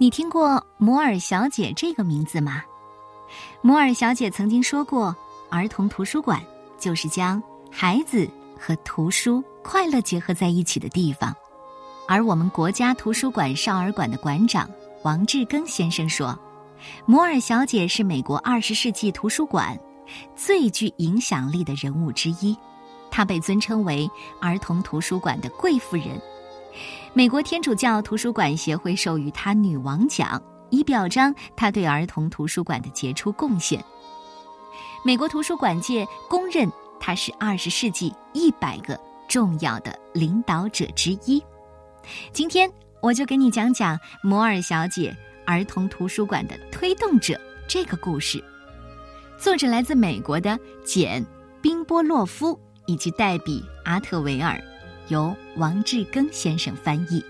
你听过摩尔小姐这个名字吗？摩尔小姐曾经说过，儿童图书馆就是将孩子和图书快乐结合在一起的地方。而我们国家图书馆少儿馆的馆长王志庚先生说，摩尔小姐是美国二十世纪图书馆最具影响力的人物之一，她被尊称为儿童图书馆的贵妇人。美国天主教图书馆协会授予她“女王奖”，以表彰她对儿童图书馆的杰出贡献。美国图书馆界公认她是二十世纪一百个重要的领导者之一。今天我就给你讲讲摩尔小姐儿童图书馆的推动者这个故事。作者来自美国的简·宾波洛夫以及黛比·阿特维尔。由王志庚先生翻译，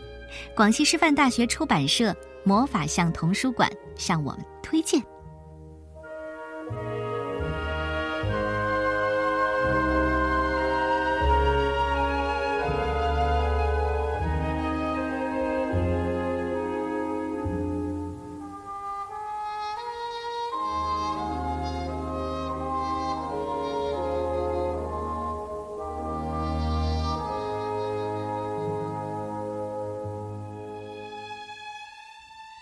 广西师范大学出版社魔法象童书馆向我们推荐。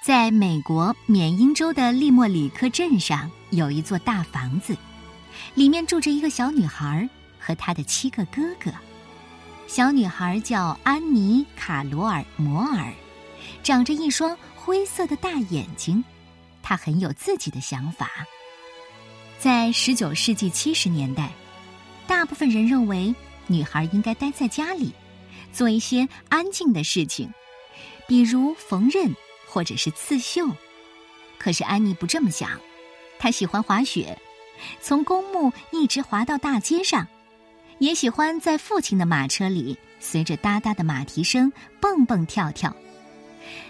在美国缅因州的利莫里克镇上，有一座大房子，里面住着一个小女孩和她的七个哥哥。小女孩叫安妮·卡罗尔·摩尔，长着一双灰色的大眼睛。她很有自己的想法。在十九世纪七十年代，大部分人认为女孩应该待在家里，做一些安静的事情，比如缝纫。或者是刺绣，可是安妮不这么想。她喜欢滑雪，从公墓一直滑到大街上，也喜欢在父亲的马车里随着哒哒的马蹄声蹦蹦跳跳。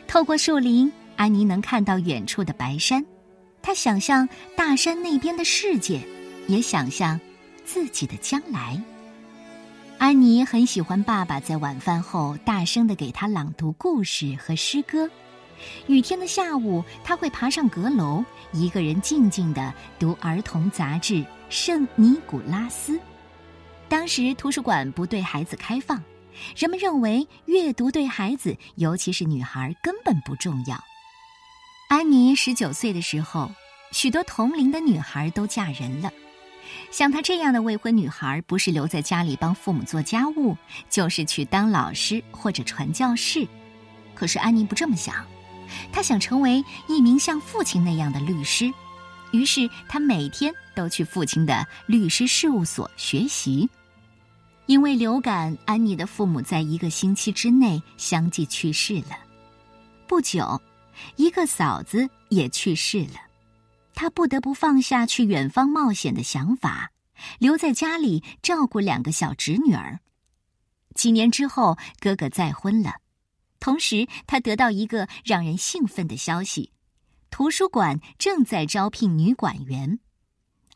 透过树林，安妮能看到远处的白山。她想象大山那边的世界，也想象自己的将来。安妮很喜欢爸爸在晚饭后大声的给她朗读故事和诗歌。雨天的下午，他会爬上阁楼，一个人静静的读儿童杂志《圣尼古拉斯》。当时图书馆不对孩子开放，人们认为阅读对孩子，尤其是女孩根本不重要。安妮十九岁的时候，许多同龄的女孩都嫁人了。像她这样的未婚女孩，不是留在家里帮父母做家务，就是去当老师或者传教士。可是安妮不这么想。他想成为一名像父亲那样的律师，于是他每天都去父亲的律师事务所学习。因为流感，安妮的父母在一个星期之内相继去世了。不久，一个嫂子也去世了，他不得不放下去远方冒险的想法，留在家里照顾两个小侄女儿。几年之后，哥哥再婚了。同时，他得到一个让人兴奋的消息：图书馆正在招聘女馆员。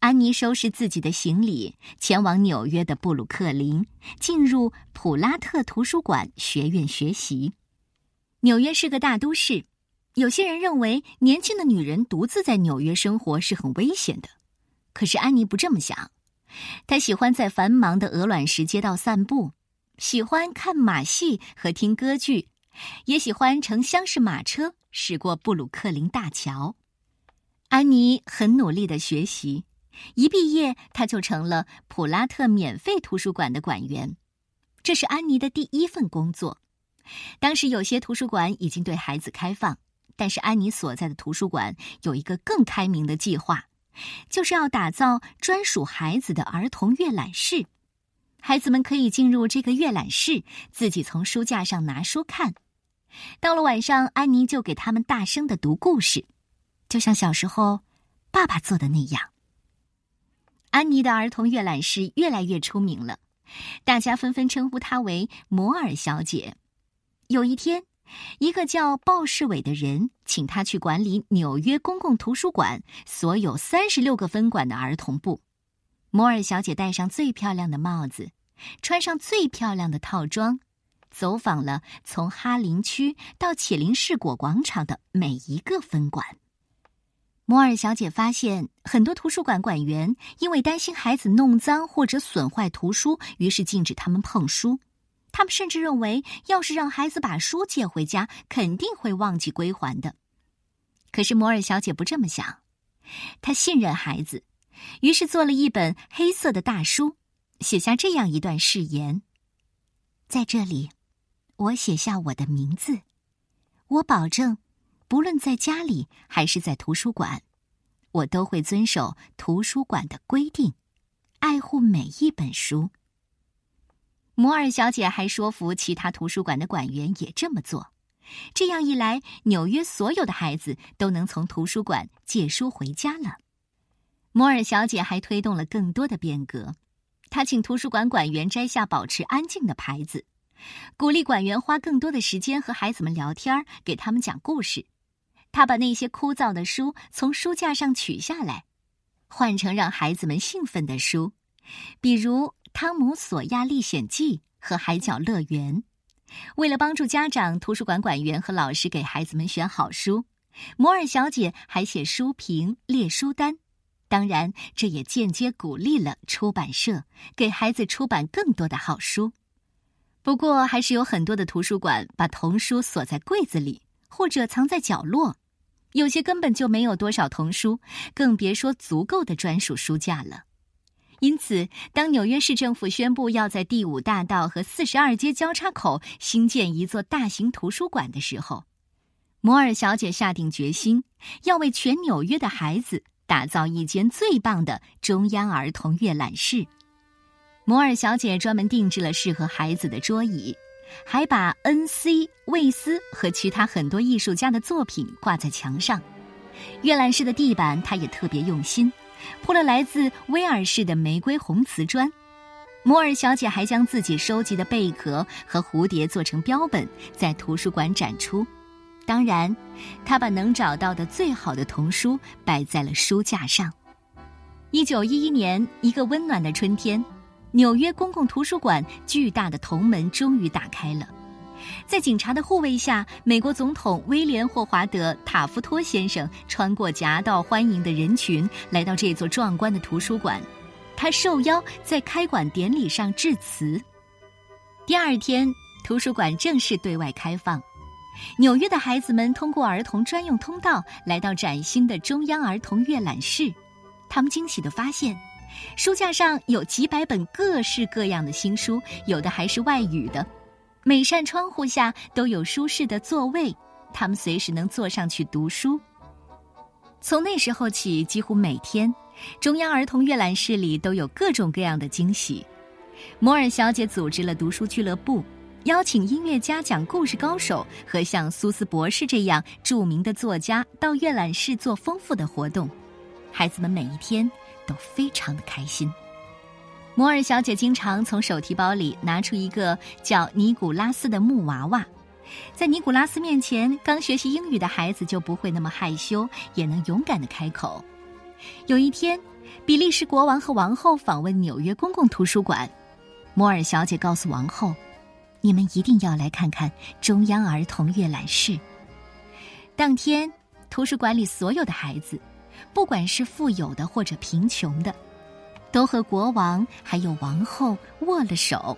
安妮收拾自己的行李，前往纽约的布鲁克林，进入普拉特图书馆学院学习。纽约是个大都市，有些人认为年轻的女人独自在纽约生活是很危险的。可是安妮不这么想，她喜欢在繁忙的鹅卵石街道散步，喜欢看马戏和听歌剧。也喜欢乘厢式马车驶过布鲁克林大桥。安妮很努力的学习，一毕业，她就成了普拉特免费图书馆的馆员。这是安妮的第一份工作。当时有些图书馆已经对孩子开放，但是安妮所在的图书馆有一个更开明的计划，就是要打造专属孩子的儿童阅览室。孩子们可以进入这个阅览室，自己从书架上拿书看。到了晚上，安妮就给他们大声的读故事，就像小时候爸爸做的那样。安妮的儿童阅览室越来越出名了，大家纷纷称呼她为摩尔小姐。有一天，一个叫鲍世伟的人请她去管理纽约公共图书馆所有三十六个分馆的儿童部。摩尔小姐戴上最漂亮的帽子，穿上最漂亮的套装，走访了从哈林区到启林市果广场的每一个分馆。摩尔小姐发现，很多图书馆馆员因为担心孩子弄脏或者损坏图书，于是禁止他们碰书。他们甚至认为，要是让孩子把书借回家，肯定会忘记归还的。可是摩尔小姐不这么想，她信任孩子，于是做了一本黑色的大书，写下这样一段誓言：在这里，我写下我的名字，我保证。不论在家里还是在图书馆，我都会遵守图书馆的规定，爱护每一本书。摩尔小姐还说服其他图书馆的馆员也这么做，这样一来，纽约所有的孩子都能从图书馆借书回家了。摩尔小姐还推动了更多的变革，她请图书馆馆员摘下保持安静的牌子，鼓励馆员花更多的时间和孩子们聊天，给他们讲故事。她把那些枯燥的书从书架上取下来，换成让孩子们兴奋的书，比如《汤姆·索亚历险记》和《海角乐园》。为了帮助家长、图书馆馆员和老师给孩子们选好书，摩尔小姐还写书评、列书单。当然，这也间接鼓励了出版社给孩子出版更多的好书。不过，还是有很多的图书馆把童书锁在柜子里，或者藏在角落。有些根本就没有多少童书，更别说足够的专属书架了。因此，当纽约市政府宣布要在第五大道和四十二街交叉口新建一座大型图书馆的时候，摩尔小姐下定决心要为全纽约的孩子打造一间最棒的中央儿童阅览室。摩尔小姐专门定制了适合孩子的桌椅。还把 N.C. 魏斯和其他很多艺术家的作品挂在墙上。阅览室的地板，他也特别用心，铺了来自威尔士的玫瑰红瓷砖。摩尔小姐还将自己收集的贝壳和蝴蝶做成标本，在图书馆展出。当然，他把能找到的最好的童书摆在了书架上。一九一一年，一个温暖的春天。纽约公共图书馆巨大的铜门终于打开了，在警察的护卫下，美国总统威廉·霍华德·塔夫托先生穿过夹道欢迎的人群，来到这座壮观的图书馆。他受邀在开馆典礼上致辞。第二天，图书馆正式对外开放，纽约的孩子们通过儿童专用通道来到崭新的中央儿童阅览室，他们惊喜地发现。书架上有几百本各式各样的新书，有的还是外语的。每扇窗户下都有舒适的座位，他们随时能坐上去读书。从那时候起，几乎每天，中央儿童阅览室里都有各种各样的惊喜。摩尔小姐组织了读书俱乐部，邀请音乐家、讲故事高手和像苏斯博士这样著名的作家到阅览室做丰富的活动。孩子们每一天。都非常的开心。摩尔小姐经常从手提包里拿出一个叫尼古拉斯的木娃娃，在尼古拉斯面前，刚学习英语的孩子就不会那么害羞，也能勇敢的开口。有一天，比利时国王和王后访问纽约公共图书馆，摩尔小姐告诉王后：“你们一定要来看看中央儿童阅览室。”当天，图书馆里所有的孩子。不管是富有的或者贫穷的，都和国王还有王后握了手。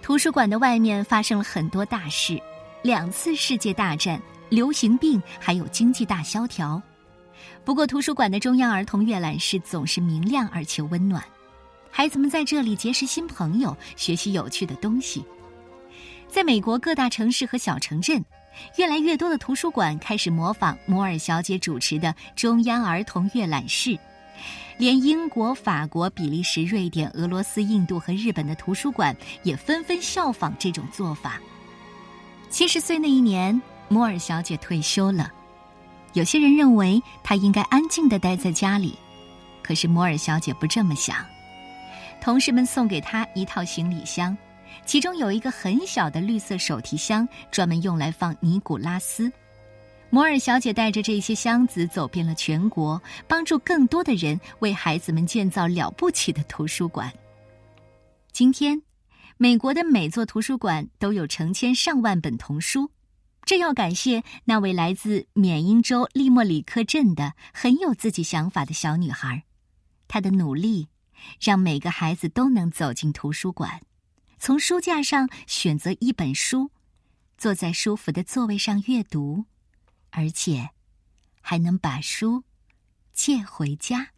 图书馆的外面发生了很多大事：两次世界大战、流行病，还有经济大萧条。不过，图书馆的中央儿童阅览室总是明亮而且温暖，孩子们在这里结识新朋友，学习有趣的东西。在美国各大城市和小城镇。越来越多的图书馆开始模仿摩尔小姐主持的中央儿童阅览室，连英国、法国、比利时、瑞典、俄罗斯、印度和日本的图书馆也纷纷效仿这种做法。七十岁那一年，摩尔小姐退休了。有些人认为她应该安静的待在家里，可是摩尔小姐不这么想。同事们送给她一套行李箱。其中有一个很小的绿色手提箱，专门用来放尼古拉斯。摩尔小姐带着这些箱子走遍了全国，帮助更多的人为孩子们建造了不起的图书馆。今天，美国的每座图书馆都有成千上万本童书，这要感谢那位来自缅因州利莫里克镇的很有自己想法的小女孩。她的努力，让每个孩子都能走进图书馆，从书架上选择一本书坐在舒服的座位上阅读而且还能把书借回家。